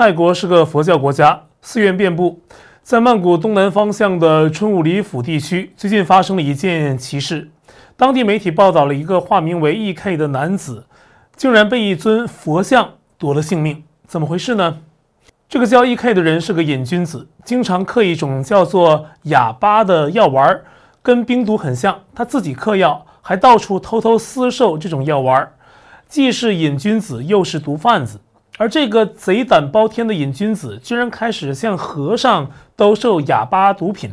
泰国是个佛教国家，寺院遍布。在曼谷东南方向的春武里府地区，最近发生了一件奇事。当地媒体报道了一个化名为 E.K 的男子，竟然被一尊佛像夺了性命。怎么回事呢？这个叫 E.K 的人是个瘾君子，经常嗑一种叫做哑巴的药丸，跟冰毒很像。他自己嗑药，还到处偷偷私售这种药丸，既是瘾君子，又是毒贩子。而这个贼胆包天的瘾君子，居然开始向和尚兜售哑巴毒品。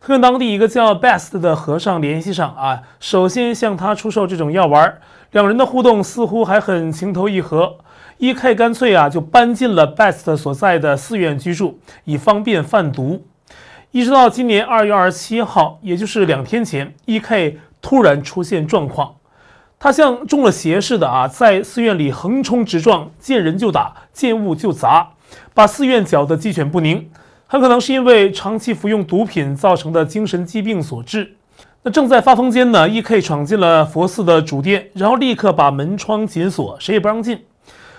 他跟当地一个叫 Best 的和尚联系上啊，首先向他出售这种药丸。两人的互动似乎还很情投意合。E.K 干脆啊就搬进了 Best 所在的寺院居住，以方便贩毒。一直到今年二月二十七号，也就是两天前，E.K 突然出现状况。他像中了邪似的啊，在寺院里横冲直撞，见人就打，见物就砸，把寺院搅得鸡犬不宁。很可能是因为长期服用毒品造成的精神疾病所致。那正在发疯间呢，E.K 闯进了佛寺的主殿，然后立刻把门窗紧锁，谁也不让进。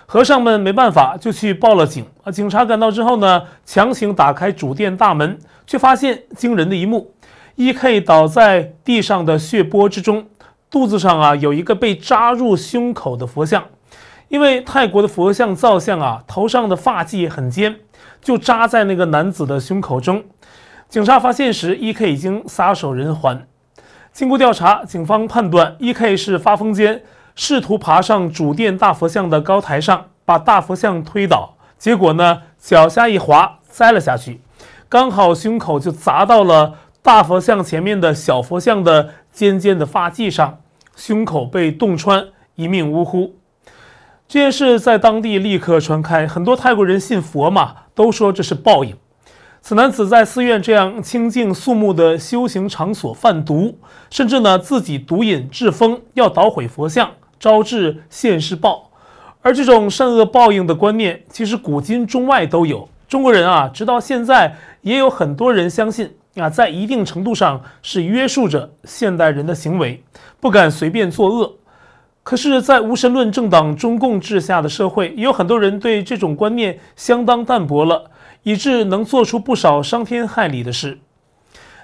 和尚们没办法，就去报了警。啊，警察赶到之后呢，强行打开主殿大门，却发现惊人的一幕：E.K 倒在地上的血泊之中。肚子上啊有一个被扎入胸口的佛像，因为泰国的佛像造像啊头上的发髻很尖，就扎在那个男子的胸口中。警察发现时，E.K 已经撒手人寰。经过调查，警方判断 E.K 是发疯间试图爬上主殿大佛像的高台上，把大佛像推倒，结果呢脚下一滑栽了下去，刚好胸口就砸到了大佛像前面的小佛像的尖尖的发髻上。胸口被洞穿，一命呜呼。这件事在当地立刻传开，很多泰国人信佛嘛，都说这是报应。此男子在寺院这样清净肃穆的修行场所贩毒，甚至呢自己毒瘾致疯，要捣毁佛像，招致现世报。而这种善恶报应的观念，其实古今中外都有。中国人啊，直到现在也有很多人相信。啊，在一定程度上是约束着现代人的行为，不敢随便作恶。可是，在无神论政党中共治下的社会，也有很多人对这种观念相当淡薄了，以致能做出不少伤天害理的事。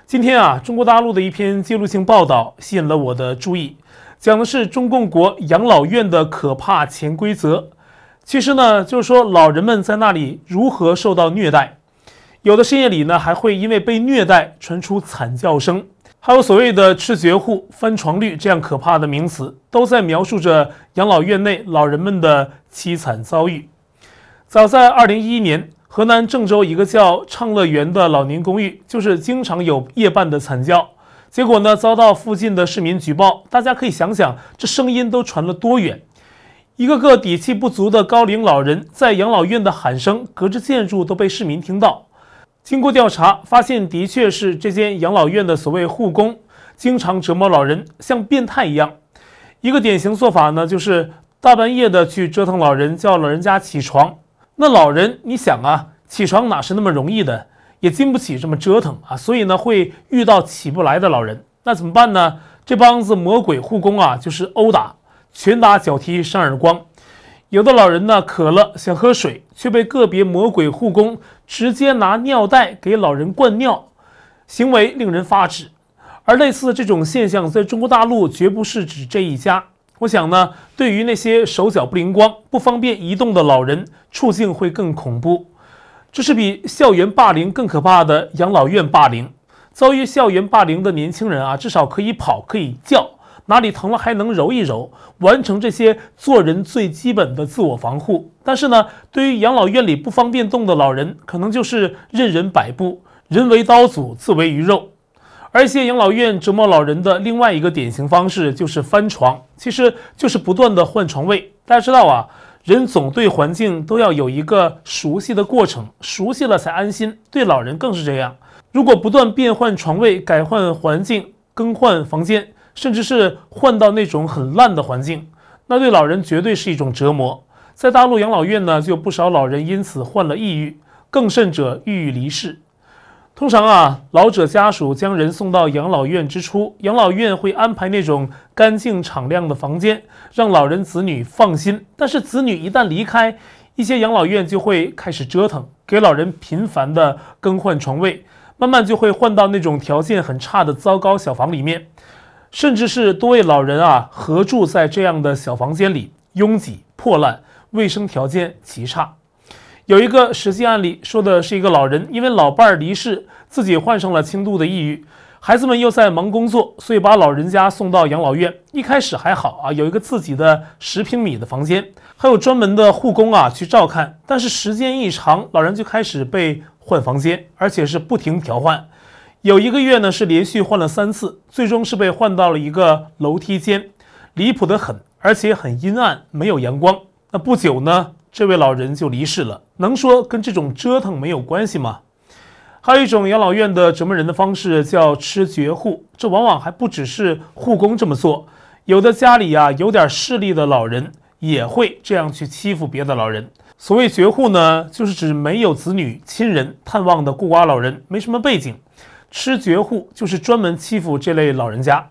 今天啊，中国大陆的一篇记录性报道吸引了我的注意，讲的是中共国养老院的可怕潜规则。其实呢，就是说老人们在那里如何受到虐待。有的深夜里呢，还会因为被虐待传出惨叫声，还有所谓的“吃绝户”“翻床率”这样可怕的名词，都在描述着养老院内老人们的凄惨遭遇。早在2011年，河南郑州一个叫畅乐园的老年公寓，就是经常有夜半的惨叫，结果呢，遭到附近的市民举报。大家可以想想，这声音都传了多远？一个个底气不足的高龄老人在养老院的喊声，隔着建筑都被市民听到。经过调查，发现的确是这间养老院的所谓护工经常折磨老人，像变态一样。一个典型做法呢，就是大半夜的去折腾老人，叫老人家起床。那老人，你想啊，起床哪是那么容易的，也经不起这么折腾啊。所以呢，会遇到起不来的老人，那怎么办呢？这帮子魔鬼护工啊，就是殴打、拳打脚踢、扇耳光。有的老人呢渴了想喝水，却被个别魔鬼护工直接拿尿袋给老人灌尿，行为令人发指。而类似这种现象，在中国大陆绝不是指这一家。我想呢，对于那些手脚不灵光、不方便移动的老人，处境会更恐怖。这是比校园霸凌更可怕的养老院霸凌。遭遇校园霸凌的年轻人啊，至少可以跑，可以叫。哪里疼了还能揉一揉，完成这些做人最基本的自我防护。但是呢，对于养老院里不方便动的老人，可能就是任人摆布，人为刀俎，自为鱼肉。而一些养老院折磨老人的另外一个典型方式就是翻床，其实就是不断的换床位。大家知道啊，人总对环境都要有一个熟悉的过程，熟悉了才安心。对老人更是这样。如果不断变换床位、改换环境、更换房间，甚至是换到那种很烂的环境，那对老人绝对是一种折磨。在大陆养老院呢，就有不少老人因此患了抑郁，更甚者郁郁离世。通常啊，老者家属将人送到养老院之初，养老院会安排那种干净敞亮的房间，让老人子女放心。但是子女一旦离开，一些养老院就会开始折腾，给老人频繁的更换床位，慢慢就会换到那种条件很差的糟糕小房里面，甚至是多位老人啊合住在这样的小房间里，拥挤破烂，卫生条件极差。有一个实际案例，说的是一个老人因为老伴儿离世，自己患上了轻度的抑郁。孩子们又在忙工作，所以把老人家送到养老院。一开始还好啊，有一个自己的十平米的房间，还有专门的护工啊去照看。但是时间一长，老人就开始被换房间，而且是不停调换。有一个月呢是连续换了三次，最终是被换到了一个楼梯间，离谱的很，而且很阴暗，没有阳光。那不久呢，这位老人就离世了。能说跟这种折腾没有关系吗？还有一种养老院的折磨人的方式叫吃绝户，这往往还不只是护工这么做，有的家里呀有点势力的老人也会这样去欺负别的老人。所谓绝户呢，就是指没有子女亲人探望的孤寡老人，没什么背景。吃绝户就是专门欺负这类老人家。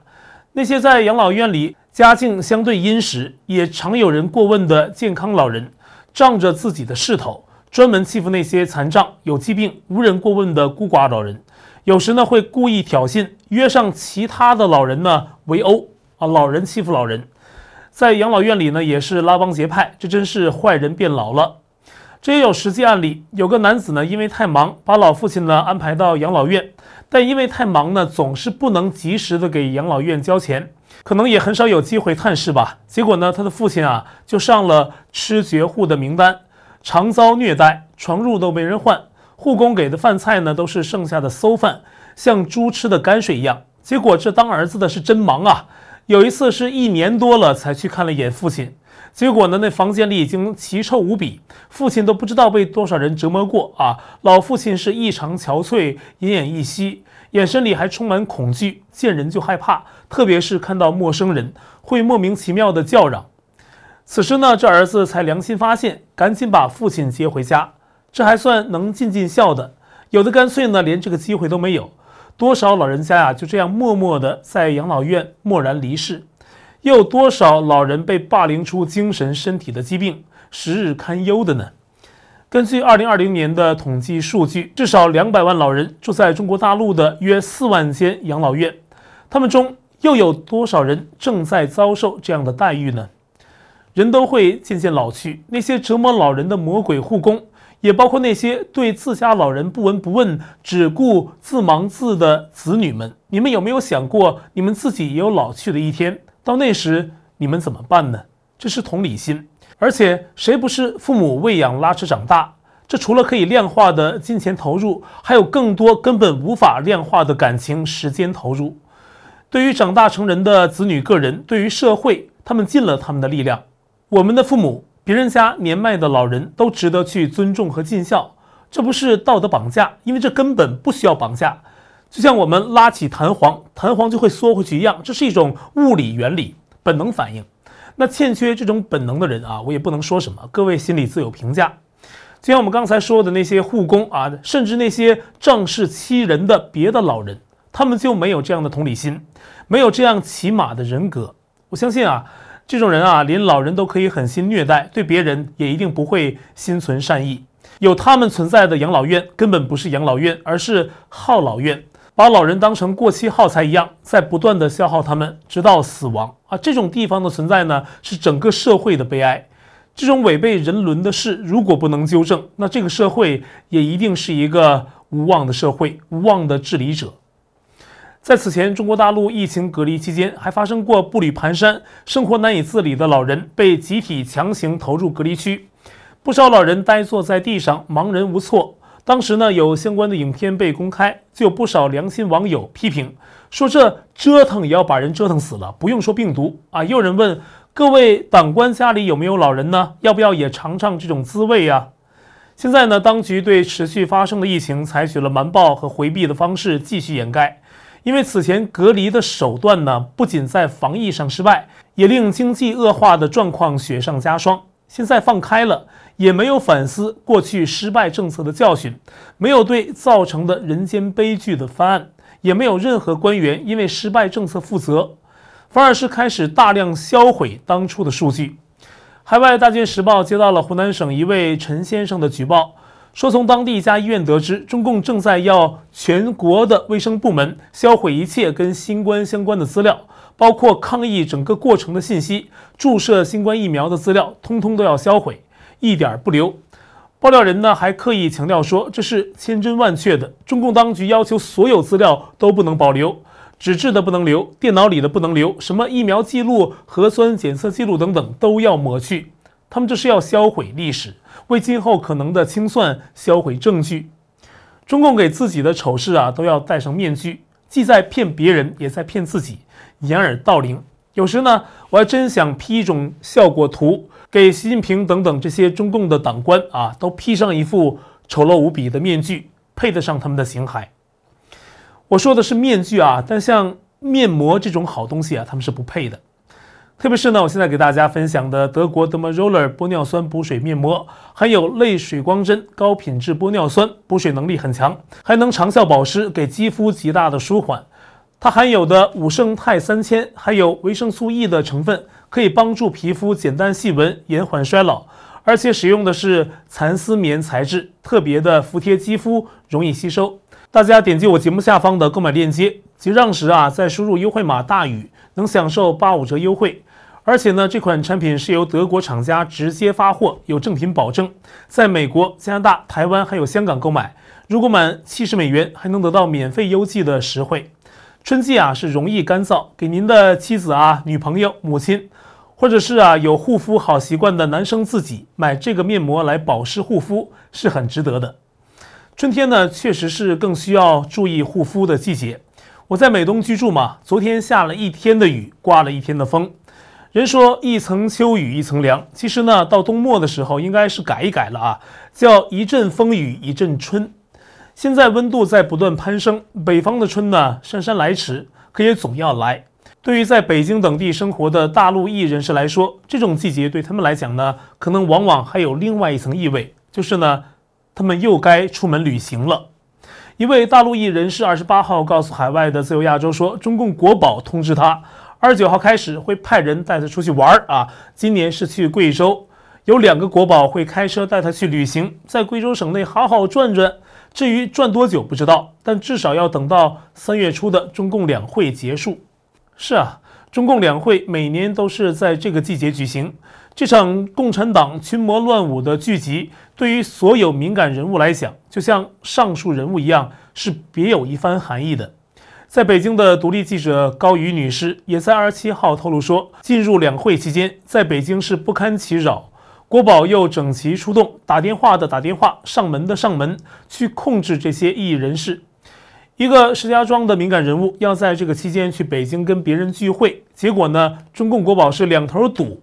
那些在养老院里家境相对殷实，也常有人过问的健康老人，仗着自己的势头。专门欺负那些残障、有疾病、无人过问的孤寡老人，有时呢会故意挑衅，约上其他的老人呢围殴啊，老人欺负老人，在养老院里呢也是拉帮结派，这真是坏人变老了。这也有实际案例，有个男子呢因为太忙，把老父亲呢安排到养老院，但因为太忙呢总是不能及时的给养老院交钱，可能也很少有机会探视吧。结果呢他的父亲啊就上了吃绝户的名单。常遭虐待，床褥都没人换，护工给的饭菜呢都是剩下的馊饭，像猪吃的泔水一样。结果这当儿子的是真忙啊！有一次是一年多了才去看了一眼父亲，结果呢那房间里已经奇臭无比，父亲都不知道被多少人折磨过啊！老父亲是异常憔悴，奄奄一息，眼神里还充满恐惧，见人就害怕，特别是看到陌生人会莫名其妙的叫嚷。此时呢，这儿子才良心发现，赶紧把父亲接回家。这还算能尽尽孝的，有的干脆呢，连这个机会都没有。多少老人家呀，就这样默默的在养老院默然离世。又有多少老人被霸凌出精神身体的疾病，时日堪忧的呢？根据二零二零年的统计数据，至少两百万老人住在中国大陆的约四万间养老院，他们中又有多少人正在遭受这样的待遇呢？人都会渐渐老去，那些折磨老人的魔鬼护工，也包括那些对自家老人不闻不问、只顾自忙自的子女们。你们有没有想过，你们自己也有老去的一天？到那时，你们怎么办呢？这是同理心。而且，谁不是父母喂养拉扯长大？这除了可以量化的金钱投入，还有更多根本无法量化的感情、时间投入。对于长大成人的子女个人，对于社会，他们尽了他们的力量。我们的父母，别人家年迈的老人都值得去尊重和尽孝，这不是道德绑架，因为这根本不需要绑架。就像我们拉起弹簧，弹簧就会缩回去一样，这是一种物理原理，本能反应。那欠缺这种本能的人啊，我也不能说什么，各位心里自有评价。就像我们刚才说的那些护工啊，甚至那些仗势欺人的别的老人，他们就没有这样的同理心，没有这样起码的人格。我相信啊。这种人啊，连老人都可以狠心虐待，对别人也一定不会心存善意。有他们存在的养老院，根本不是养老院，而是耗老院，把老人当成过期耗材一样，在不断的消耗他们，直到死亡啊！这种地方的存在呢，是整个社会的悲哀。这种违背人伦的事，如果不能纠正，那这个社会也一定是一个无望的社会，无望的治理者。在此前，中国大陆疫情隔离期间，还发生过步履蹒跚、生活难以自理的老人被集体强行投入隔离区，不少老人呆坐在地上，茫然无措。当时呢，有相关的影片被公开，就有不少良心网友批评说：“这折腾也要把人折腾死了，不用说病毒啊。”也有人问各位党官家里有没有老人呢？要不要也尝尝这种滋味呀？现在呢，当局对持续发生的疫情采取了瞒报和回避的方式，继续掩盖。因为此前隔离的手段呢，不仅在防疫上失败，也令经济恶化的状况雪上加霜。现在放开了，也没有反思过去失败政策的教训，没有对造成的人间悲剧的翻案，也没有任何官员因为失败政策负责，反而是开始大量销毁当初的数据。海外大军时报接到了湖南省一位陈先生的举报，说从当地一家医院得知，中共正在要全国的卫生部门销毁一切跟新冠相关的资料，包括抗疫整个过程的信息、注射新冠疫苗的资料，通通都要销毁，一点不留。爆料人呢还刻意强调说，这是千真万确的。中共当局要求所有资料都不能保留，纸质的不能留，电脑里的不能留，什么疫苗记录、核酸检测记录等等都要抹去。他们这是要销毁历史，为今后可能的清算销毁证据。中共给自己的丑事啊都要戴上面具，既在骗别人，也在骗自己，掩耳盗铃。有时呢，我还真想 P 一种效果图。给习近平等等这些中共的党官啊，都披上一副丑陋无比的面具，配得上他们的形骸。我说的是面具啊，但像面膜这种好东西啊，他们是不配的。特别是呢，我现在给大家分享的德国 Dermaroller 玻尿酸补水面膜，含有类水光针高品质玻尿酸，补水能力很强，还能长效保湿，给肌肤极大的舒缓。它含有的五胜肽三千，还有维生素 E 的成分。可以帮助皮肤简单细纹，延缓衰老，而且使用的是蚕丝棉材质，特别的服帖肌肤，容易吸收。大家点击我节目下方的购买链接，结账时啊，再输入优惠码大宇，能享受八五折优惠。而且呢，这款产品是由德国厂家直接发货，有正品保证，在美国、加拿大、台湾还有香港购买，如果满七十美元，还能得到免费邮寄的实惠。春季啊是容易干燥，给您的妻子啊、女朋友、母亲，或者是啊有护肤好习惯的男生自己买这个面膜来保湿护肤是很值得的。春天呢确实是更需要注意护肤的季节。我在美东居住嘛，昨天下了一天的雨，刮了一天的风。人说一层秋雨一层凉，其实呢到冬末的时候应该是改一改了啊，叫一阵风雨一阵春。现在温度在不断攀升，北方的春呢姗姗来迟，可也总要来。对于在北京等地生活的大陆裔人士来说，这种季节对他们来讲呢，可能往往还有另外一层意味，就是呢，他们又该出门旅行了。一位大陆裔人士二十八号告诉海外的自由亚洲说，中共国宝通知他，二十九号开始会派人带他出去玩儿啊。今年是去贵州，有两个国宝会开车带他去旅行，在贵州省内好好转转。至于转多久不知道，但至少要等到三月初的中共两会结束。是啊，中共两会每年都是在这个季节举行。这场共产党群魔乱舞的聚集，对于所有敏感人物来讲，就像上述人物一样，是别有一番含义的。在北京的独立记者高瑜女士也在二十七号透露说，进入两会期间，在北京是不堪其扰。国宝又整齐出动，打电话的打电话，上门的上门，去控制这些异议人士。一个石家庄的敏感人物要在这个期间去北京跟别人聚会，结果呢，中共国宝是两头堵。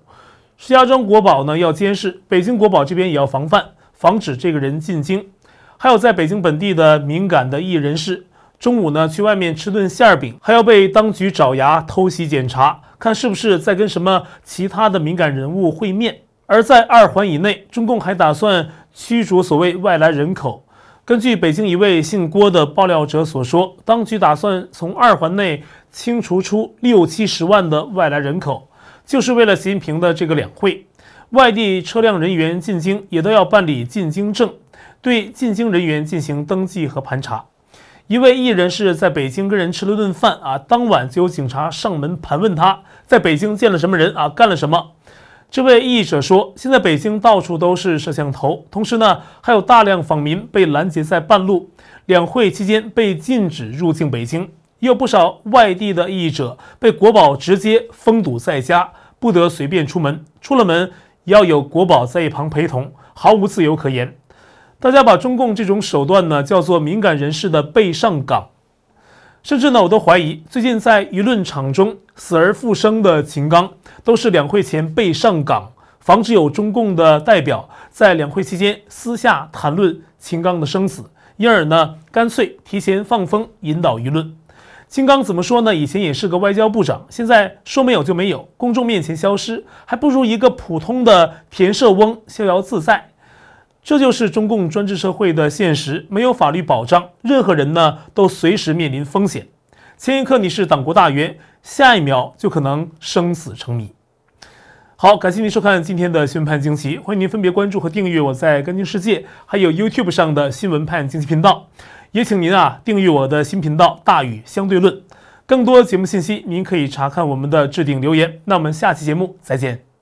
石家庄国宝呢要监视，北京国宝这边也要防范，防止这个人进京。还有在北京本地的敏感的异议人士，中午呢去外面吃顿馅饼，还要被当局爪牙偷袭检查，看是不是在跟什么其他的敏感人物会面。而在二环以内，中共还打算驱逐所谓外来人口。根据北京一位姓郭的爆料者所说，当局打算从二环内清除出六七十万的外来人口，就是为了习近平的这个两会。外地车辆人员进京也都要办理进京证，对进京人员进行登记和盘查。一位艺人是在北京跟人吃了顿饭啊，当晚就有警察上门盘问他在北京见了什么人啊，干了什么。这位异议者说：“现在北京到处都是摄像头，同时呢，还有大量访民被拦截在半路。两会期间被禁止入境北京，也有不少外地的异议者被国宝直接封堵在家，不得随便出门。出了门也要有国宝在一旁陪同，毫无自由可言。大家把中共这种手段呢叫做敏感人士的被上岗，甚至呢，我都怀疑最近在舆论场中死而复生的秦刚。”都是两会前被上岗，防止有中共的代表在两会期间私下谈论秦刚的生死，因而呢，干脆提前放风引导舆论。秦刚怎么说呢？以前也是个外交部长，现在说没有就没有，公众面前消失，还不如一个普通的田舍翁逍遥自在。这就是中共专制社会的现实，没有法律保障，任何人呢都随时面临风险。前一刻你是党国大员。下一秒就可能生死成谜。好，感谢您收看今天的新闻判惊奇，欢迎您分别关注和订阅我在干净世界还有 YouTube 上的新闻判惊奇频道，也请您啊订阅我的新频道大宇相对论。更多节目信息，您可以查看我们的置顶留言。那我们下期节目再见。